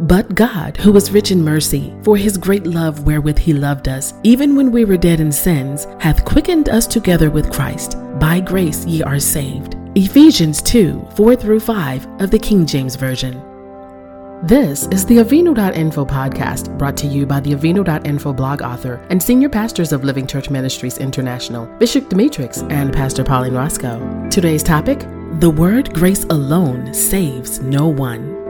But God, who is rich in mercy, for his great love wherewith he loved us, even when we were dead in sins, hath quickened us together with Christ. By grace ye are saved. Ephesians 2 4 through 5 of the King James Version. This is the Avinu.info podcast brought to you by the Avinu.info blog author and senior pastors of Living Church Ministries International, Bishop Demetrix and Pastor Pauline Roscoe. Today's topic The word grace alone saves no one.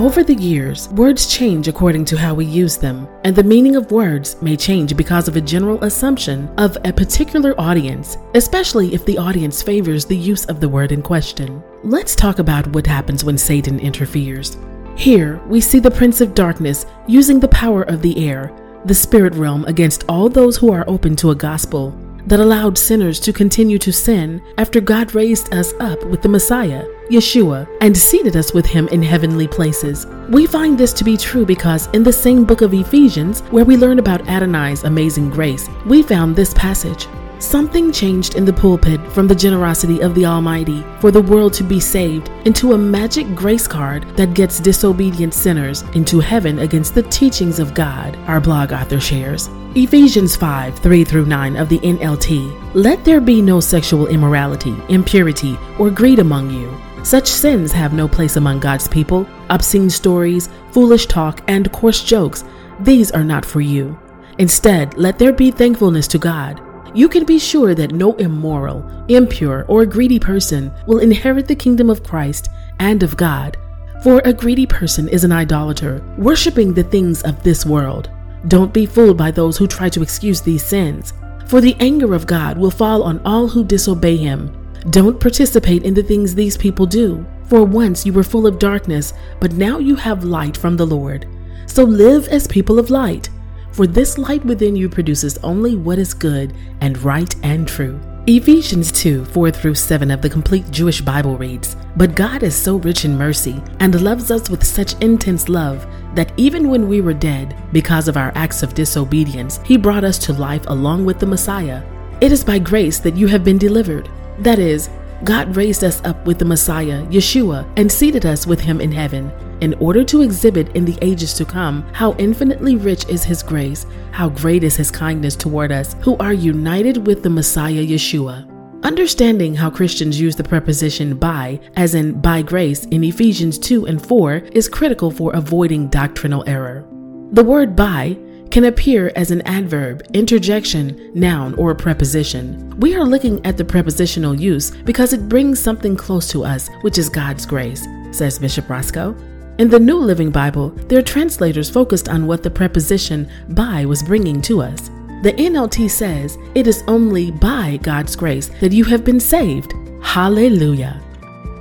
Over the years, words change according to how we use them, and the meaning of words may change because of a general assumption of a particular audience, especially if the audience favors the use of the word in question. Let's talk about what happens when Satan interferes. Here, we see the Prince of Darkness using the power of the air, the spirit realm, against all those who are open to a gospel that allowed sinners to continue to sin after God raised us up with the Messiah, Yeshua, and seated us with him in heavenly places. We find this to be true because in the same book of Ephesians, where we learn about Adonai's amazing grace, we found this passage. Something changed in the pulpit from the generosity of the Almighty for the world to be saved into a magic grace card that gets disobedient sinners into heaven against the teachings of God, our blog author shares. Ephesians 5 3 through 9 of the NLT. Let there be no sexual immorality, impurity, or greed among you. Such sins have no place among God's people. Obscene stories, foolish talk, and coarse jokes, these are not for you. Instead, let there be thankfulness to God you can be sure that no immoral, impure, or greedy person will inherit the kingdom of Christ and of God. For a greedy person is an idolater, worshiping the things of this world. Don't be fooled by those who try to excuse these sins, for the anger of God will fall on all who disobey him. Don't participate in the things these people do, for once you were full of darkness, but now you have light from the Lord. So live as people of light for this light within you produces only what is good and right and true. Ephesians 2 4 through 7 of the complete Jewish Bible reads But God is so rich in mercy and loves us with such intense love that even when we were dead, because of our acts of disobedience, He brought us to life along with the Messiah. It is by grace that you have been delivered. That is, God raised us up with the Messiah, Yeshua, and seated us with Him in heaven in order to exhibit in the ages to come how infinitely rich is His grace, how great is His kindness toward us who are united with the Messiah Yeshua. Understanding how Christians use the preposition by, as in by grace, in Ephesians 2 and 4, is critical for avoiding doctrinal error. The word by can appear as an adverb, interjection, noun, or preposition. We are looking at the prepositional use because it brings something close to us, which is God's grace, says Bishop Roscoe. In the New Living Bible, their translators focused on what the preposition by was bringing to us. The NLT says, It is only by God's grace that you have been saved. Hallelujah.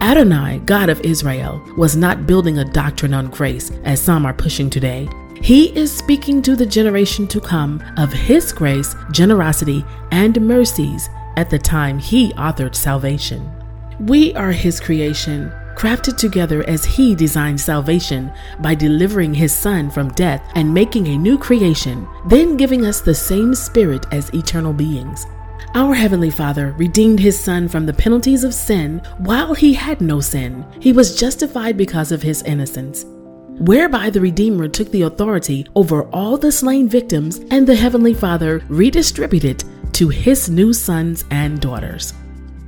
Adonai, God of Israel, was not building a doctrine on grace as some are pushing today. He is speaking to the generation to come of His grace, generosity, and mercies at the time He authored salvation. We are His creation, crafted together as He designed salvation by delivering His Son from death and making a new creation, then giving us the same Spirit as eternal beings. Our Heavenly Father redeemed His Son from the penalties of sin while He had no sin. He was justified because of His innocence whereby the Redeemer took the authority over all the slain victims and the Heavenly Father redistributed to his new sons and daughters.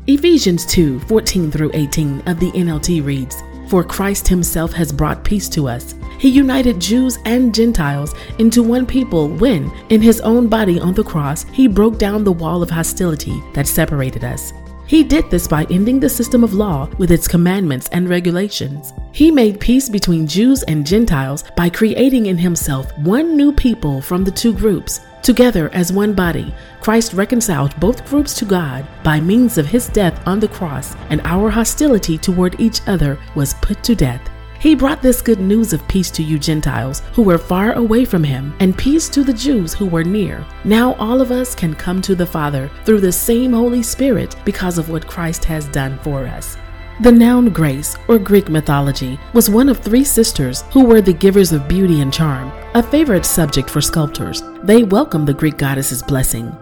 Ephesians 2 14 through 18 of the NLT reads, For Christ himself has brought peace to us. He united Jews and Gentiles into one people when, in his own body on the cross, he broke down the wall of hostility that separated us. He did this by ending the system of law with its commandments and regulations. He made peace between Jews and Gentiles by creating in himself one new people from the two groups Together as one body, Christ reconciled both groups to God by means of his death on the cross, and our hostility toward each other was put to death. He brought this good news of peace to you Gentiles who were far away from him, and peace to the Jews who were near. Now all of us can come to the Father through the same Holy Spirit because of what Christ has done for us. The noun Grace, or Greek mythology, was one of three sisters who were the givers of beauty and charm, a favorite subject for sculptors. They welcomed the Greek goddess's blessing.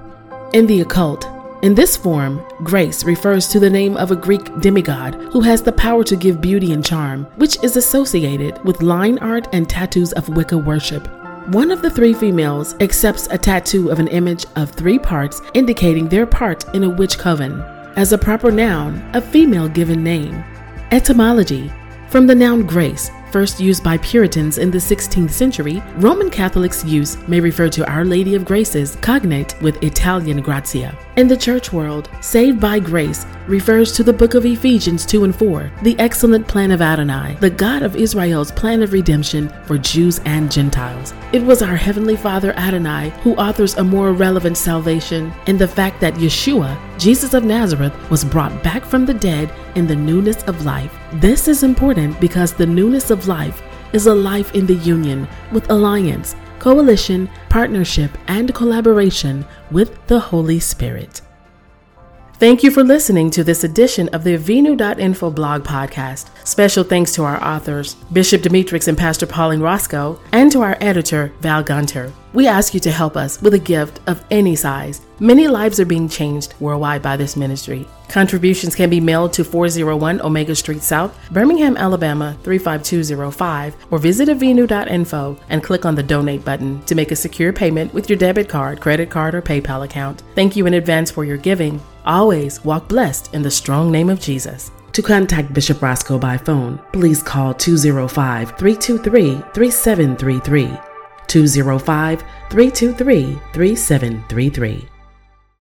In the occult, In this form, grace refers to the name of a Greek demigod who has the power to give beauty and charm, which is associated with line art and tattoos of Wicca worship. One of the three females accepts a tattoo of an image of three parts indicating their part in a witch coven. As a proper noun, a female given name. Etymology From the noun grace, first used by Puritans in the 16th century, Roman Catholics' use may refer to Our Lady of Graces, cognate with Italian Grazia. In the church world, saved by grace refers to the book of Ephesians 2 and 4, the excellent plan of Adonai, the God of Israel's plan of redemption for Jews and Gentiles. It was our Heavenly Father Adonai who authors a more relevant salvation in the fact that Yeshua, Jesus of Nazareth, was brought back from the dead in the newness of life. This is important because the newness of life is a life in the union with alliance, coalition, partnership, and collaboration with the Holy Spirit. Thank you for listening to this edition of the Avinu.info blog podcast. Special thanks to our authors, Bishop Demetrix and Pastor Pauline Roscoe, and to our editor, Val Gunter. We ask you to help us with a gift of any size. Many lives are being changed worldwide by this ministry. Contributions can be mailed to 401 Omega Street South, Birmingham, Alabama 35205, or visit avinu.info and click on the donate button to make a secure payment with your debit card, credit card, or PayPal account. Thank you in advance for your giving. Always walk blessed in the strong name of Jesus. To contact Bishop Roscoe by phone, please call 205 323 3733. 205 323 3733.